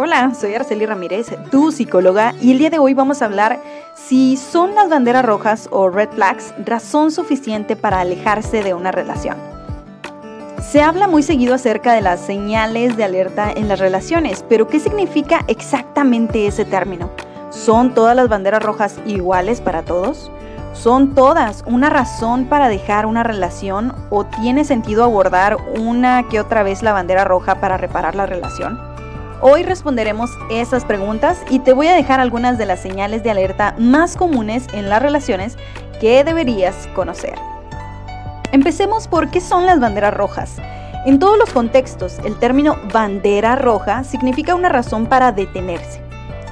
Hola, soy Arceli Ramírez, tu psicóloga, y el día de hoy vamos a hablar si son las banderas rojas o red flags razón suficiente para alejarse de una relación. Se habla muy seguido acerca de las señales de alerta en las relaciones, pero ¿qué significa exactamente ese término? ¿Son todas las banderas rojas iguales para todos? ¿Son todas una razón para dejar una relación o tiene sentido abordar una que otra vez la bandera roja para reparar la relación? Hoy responderemos esas preguntas y te voy a dejar algunas de las señales de alerta más comunes en las relaciones que deberías conocer. Empecemos por qué son las banderas rojas. En todos los contextos, el término bandera roja significa una razón para detenerse.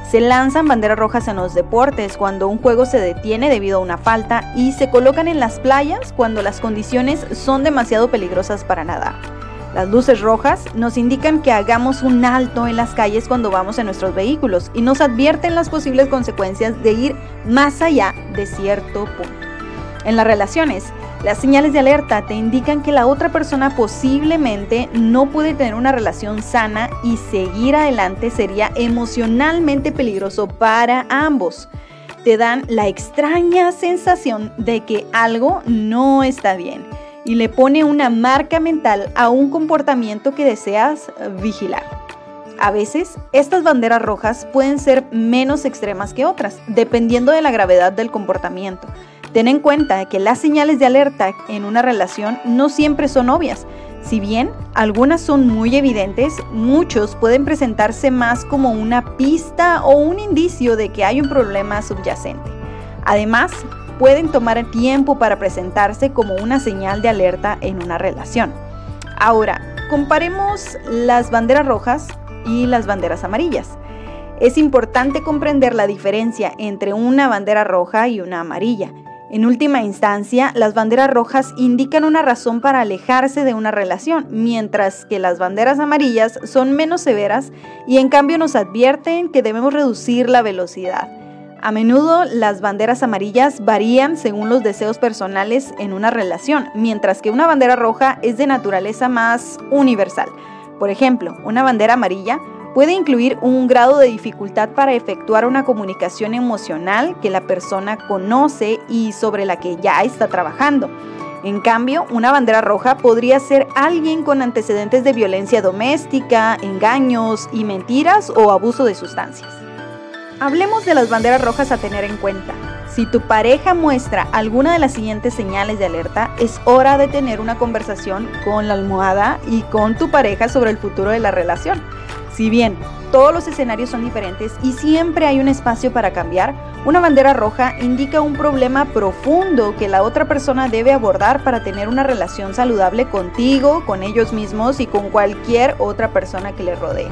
Se lanzan banderas rojas en los deportes cuando un juego se detiene debido a una falta y se colocan en las playas cuando las condiciones son demasiado peligrosas para nadar. Las luces rojas nos indican que hagamos un alto en las calles cuando vamos en nuestros vehículos y nos advierten las posibles consecuencias de ir más allá de cierto punto. En las relaciones, las señales de alerta te indican que la otra persona posiblemente no puede tener una relación sana y seguir adelante sería emocionalmente peligroso para ambos. Te dan la extraña sensación de que algo no está bien y le pone una marca mental a un comportamiento que deseas vigilar. A veces, estas banderas rojas pueden ser menos extremas que otras, dependiendo de la gravedad del comportamiento. Ten en cuenta que las señales de alerta en una relación no siempre son obvias. Si bien algunas son muy evidentes, muchos pueden presentarse más como una pista o un indicio de que hay un problema subyacente. Además, pueden tomar tiempo para presentarse como una señal de alerta en una relación. Ahora, comparemos las banderas rojas y las banderas amarillas. Es importante comprender la diferencia entre una bandera roja y una amarilla. En última instancia, las banderas rojas indican una razón para alejarse de una relación, mientras que las banderas amarillas son menos severas y en cambio nos advierten que debemos reducir la velocidad. A menudo las banderas amarillas varían según los deseos personales en una relación, mientras que una bandera roja es de naturaleza más universal. Por ejemplo, una bandera amarilla puede incluir un grado de dificultad para efectuar una comunicación emocional que la persona conoce y sobre la que ya está trabajando. En cambio, una bandera roja podría ser alguien con antecedentes de violencia doméstica, engaños y mentiras o abuso de sustancias. Hablemos de las banderas rojas a tener en cuenta. Si tu pareja muestra alguna de las siguientes señales de alerta, es hora de tener una conversación con la almohada y con tu pareja sobre el futuro de la relación. Si bien todos los escenarios son diferentes y siempre hay un espacio para cambiar, una bandera roja indica un problema profundo que la otra persona debe abordar para tener una relación saludable contigo, con ellos mismos y con cualquier otra persona que le rodee.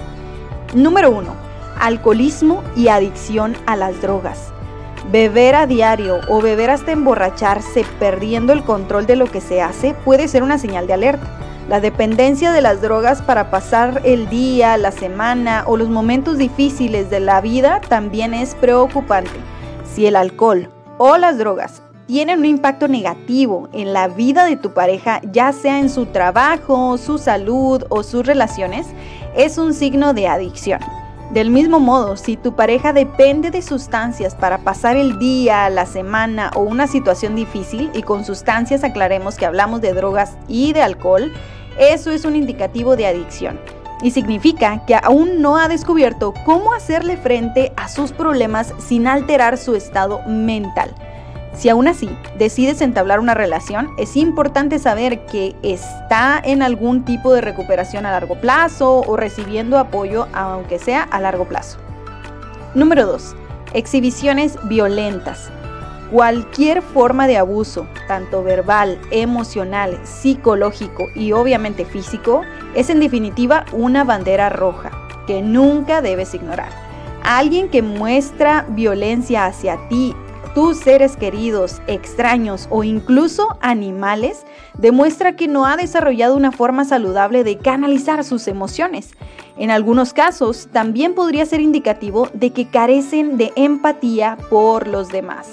Número 1 alcoholismo y adicción a las drogas. Beber a diario o beber hasta emborracharse perdiendo el control de lo que se hace puede ser una señal de alerta. La dependencia de las drogas para pasar el día, la semana o los momentos difíciles de la vida también es preocupante. Si el alcohol o las drogas tienen un impacto negativo en la vida de tu pareja, ya sea en su trabajo, su salud o sus relaciones, es un signo de adicción. Del mismo modo, si tu pareja depende de sustancias para pasar el día, la semana o una situación difícil, y con sustancias aclaremos que hablamos de drogas y de alcohol, eso es un indicativo de adicción. Y significa que aún no ha descubierto cómo hacerle frente a sus problemas sin alterar su estado mental. Si aún así decides entablar una relación, es importante saber que está en algún tipo de recuperación a largo plazo o recibiendo apoyo, aunque sea a largo plazo. Número 2. Exhibiciones violentas. Cualquier forma de abuso, tanto verbal, emocional, psicológico y obviamente físico, es en definitiva una bandera roja que nunca debes ignorar. Alguien que muestra violencia hacia ti tus seres queridos, extraños o incluso animales, demuestra que no ha desarrollado una forma saludable de canalizar sus emociones. En algunos casos, también podría ser indicativo de que carecen de empatía por los demás.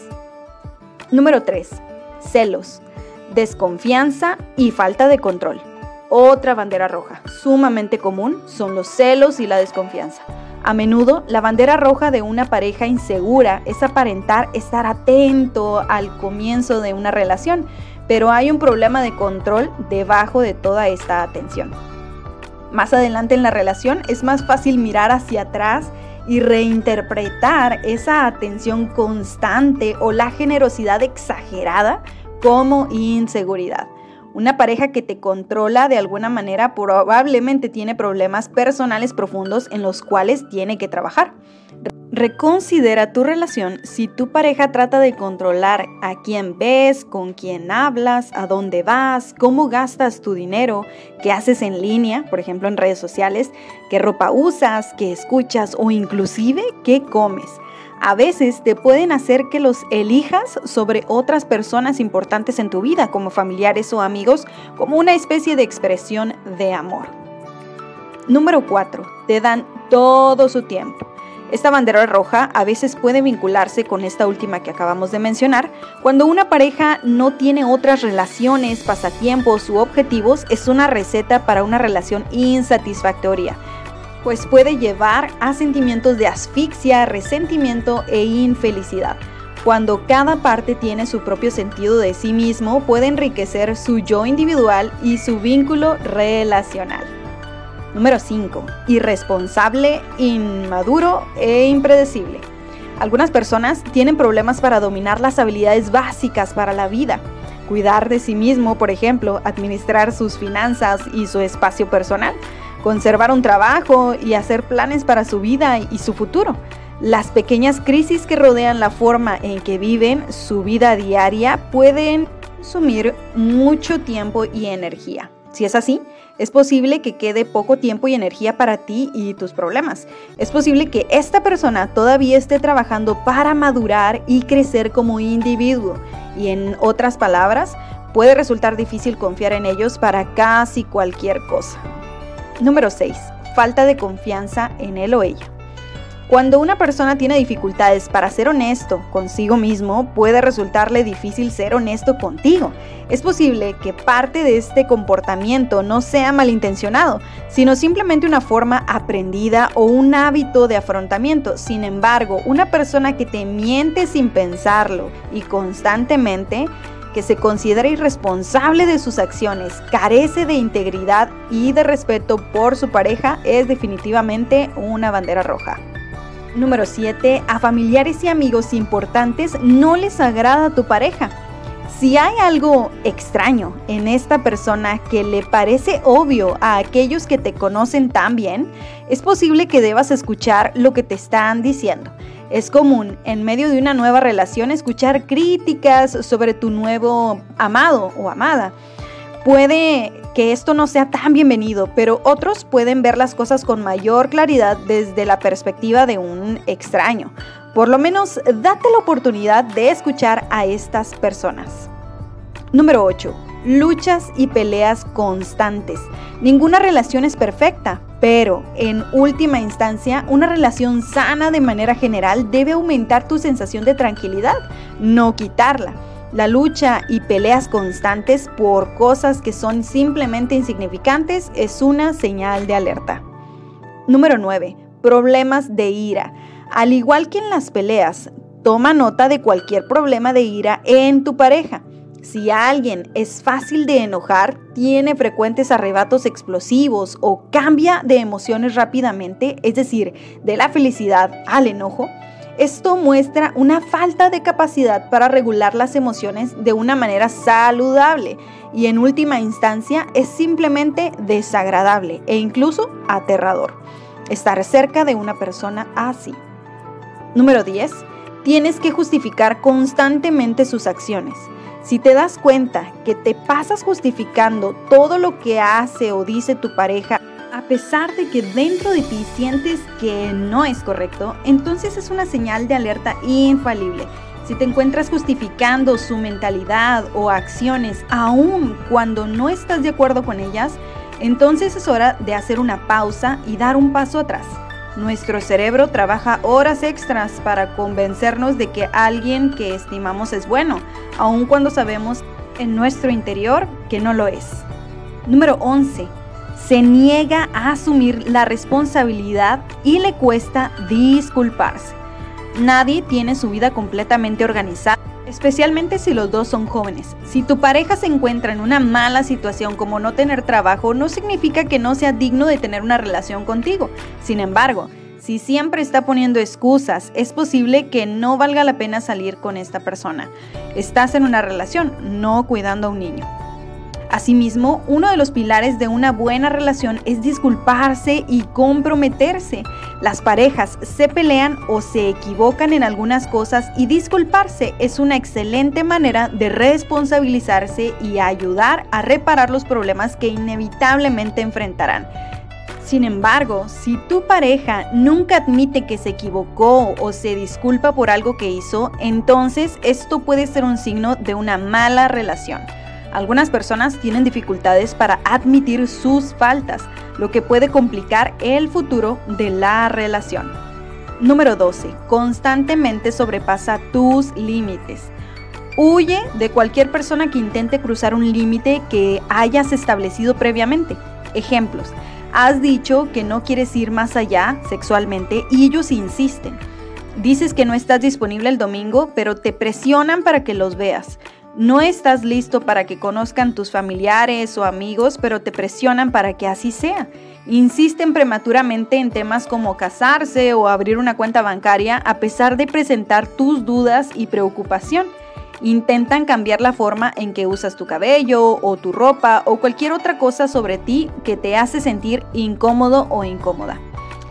Número 3. Celos, desconfianza y falta de control. Otra bandera roja, sumamente común, son los celos y la desconfianza. A menudo, la bandera roja de una pareja insegura es aparentar estar atento al comienzo de una relación, pero hay un problema de control debajo de toda esta atención. Más adelante en la relación es más fácil mirar hacia atrás y reinterpretar esa atención constante o la generosidad exagerada como inseguridad. Una pareja que te controla de alguna manera probablemente tiene problemas personales profundos en los cuales tiene que trabajar. Reconsidera tu relación si tu pareja trata de controlar a quién ves, con quién hablas, a dónde vas, cómo gastas tu dinero, qué haces en línea, por ejemplo en redes sociales, qué ropa usas, qué escuchas o inclusive qué comes a veces te pueden hacer que los elijas sobre otras personas importantes en tu vida, como familiares o amigos, como una especie de expresión de amor. Número 4. Te dan todo su tiempo. Esta bandera roja a veces puede vincularse con esta última que acabamos de mencionar. Cuando una pareja no tiene otras relaciones, pasatiempos u objetivos, es una receta para una relación insatisfactoria pues puede llevar a sentimientos de asfixia, resentimiento e infelicidad. Cuando cada parte tiene su propio sentido de sí mismo, puede enriquecer su yo individual y su vínculo relacional. Número 5. Irresponsable, inmaduro e impredecible. Algunas personas tienen problemas para dominar las habilidades básicas para la vida. Cuidar de sí mismo, por ejemplo, administrar sus finanzas y su espacio personal conservar un trabajo y hacer planes para su vida y su futuro. Las pequeñas crisis que rodean la forma en que viven su vida diaria pueden consumir mucho tiempo y energía. Si es así, es posible que quede poco tiempo y energía para ti y tus problemas. Es posible que esta persona todavía esté trabajando para madurar y crecer como individuo. Y en otras palabras, puede resultar difícil confiar en ellos para casi cualquier cosa. Número 6. Falta de confianza en él o ella. Cuando una persona tiene dificultades para ser honesto consigo mismo, puede resultarle difícil ser honesto contigo. Es posible que parte de este comportamiento no sea malintencionado, sino simplemente una forma aprendida o un hábito de afrontamiento. Sin embargo, una persona que te miente sin pensarlo y constantemente que se considera irresponsable de sus acciones, carece de integridad y de respeto por su pareja, es definitivamente una bandera roja. Número 7. A familiares y amigos importantes no les agrada tu pareja. Si hay algo extraño en esta persona que le parece obvio a aquellos que te conocen tan bien, es posible que debas escuchar lo que te están diciendo. Es común en medio de una nueva relación escuchar críticas sobre tu nuevo amado o amada. Puede que esto no sea tan bienvenido, pero otros pueden ver las cosas con mayor claridad desde la perspectiva de un extraño. Por lo menos date la oportunidad de escuchar a estas personas. Número 8. Luchas y peleas constantes. Ninguna relación es perfecta, pero en última instancia, una relación sana de manera general debe aumentar tu sensación de tranquilidad, no quitarla. La lucha y peleas constantes por cosas que son simplemente insignificantes es una señal de alerta. Número 9. Problemas de ira. Al igual que en las peleas, toma nota de cualquier problema de ira en tu pareja. Si alguien es fácil de enojar, tiene frecuentes arrebatos explosivos o cambia de emociones rápidamente, es decir, de la felicidad al enojo, esto muestra una falta de capacidad para regular las emociones de una manera saludable y en última instancia es simplemente desagradable e incluso aterrador estar cerca de una persona así. Número 10. Tienes que justificar constantemente sus acciones. Si te das cuenta que te pasas justificando todo lo que hace o dice tu pareja, a pesar de que dentro de ti sientes que no es correcto, entonces es una señal de alerta infalible. Si te encuentras justificando su mentalidad o acciones aun cuando no estás de acuerdo con ellas, entonces es hora de hacer una pausa y dar un paso atrás. Nuestro cerebro trabaja horas extras para convencernos de que alguien que estimamos es bueno, aun cuando sabemos en nuestro interior que no lo es. Número 11. se niega a asumir la responsabilidad y le cuesta disculparse. Nadie tiene su vida completamente organizada, especialmente si los dos son jóvenes. Si tu pareja se encuentra en una mala situación como no tener trabajo, no significa que no sea digno de tener una relación contigo. Sin embargo, si siempre está poniendo excusas, es posible que no valga la pena salir con esta persona. Estás en una relación, no cuidando a un niño. Asimismo, uno de los pilares de una buena relación es disculparse y comprometerse. Las parejas se pelean o se equivocan en algunas cosas y disculparse es una excelente manera de responsabilizarse y ayudar a reparar los problemas que inevitablemente enfrentarán. Sin embargo, si tu pareja nunca admite que se equivocó o se disculpa por algo que hizo, entonces esto puede ser un signo de una mala relación. Algunas personas tienen dificultades para admitir sus faltas, lo que puede complicar el futuro de la relación. Número 12. Constantemente sobrepasa tus límites. Huye de cualquier persona que intente cruzar un límite que hayas establecido previamente. Ejemplos. Has dicho que no quieres ir más allá sexualmente y ellos insisten. Dices que no estás disponible el domingo, pero te presionan para que los veas. No estás listo para que conozcan tus familiares o amigos, pero te presionan para que así sea. Insisten prematuramente en temas como casarse o abrir una cuenta bancaria a pesar de presentar tus dudas y preocupación. Intentan cambiar la forma en que usas tu cabello o tu ropa o cualquier otra cosa sobre ti que te hace sentir incómodo o incómoda.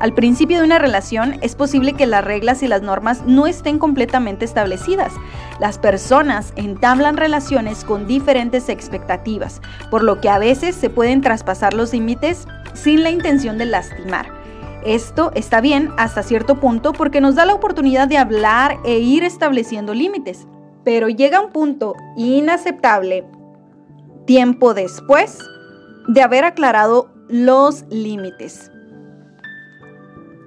Al principio de una relación es posible que las reglas y las normas no estén completamente establecidas. Las personas entablan relaciones con diferentes expectativas, por lo que a veces se pueden traspasar los límites sin la intención de lastimar. Esto está bien hasta cierto punto porque nos da la oportunidad de hablar e ir estableciendo límites, pero llega un punto inaceptable tiempo después de haber aclarado los límites.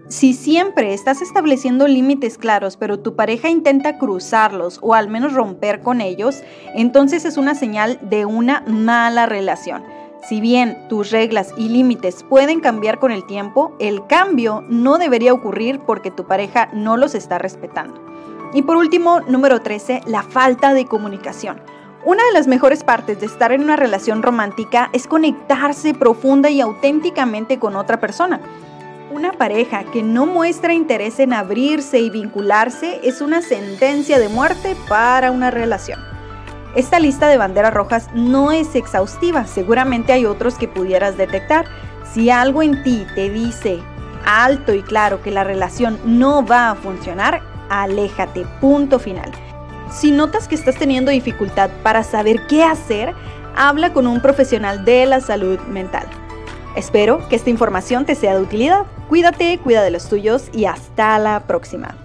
Si siempre estás estableciendo límites claros, pero tu pareja intenta cruzarlos o al menos romper con ellos, entonces es una señal de una mala relación. Si bien tus reglas y límites pueden cambiar con el tiempo, el cambio no debería ocurrir porque tu pareja no los está respetando. Y por último, número 13, la falta de comunicación. Una de las mejores partes de estar en una relación romántica es conectarse profunda y auténticamente con otra persona. Una pareja que no muestra interés en abrirse y vincularse es una sentencia de muerte para una relación. Esta lista de banderas rojas no es exhaustiva, seguramente hay otros que pudieras detectar. Si algo en ti te dice alto y claro que la relación no va a funcionar, aléjate, punto final. Si notas que estás teniendo dificultad para saber qué hacer, habla con un profesional de la salud mental. Espero que esta información te sea de utilidad. Cuídate, cuida de los tuyos y hasta la próxima.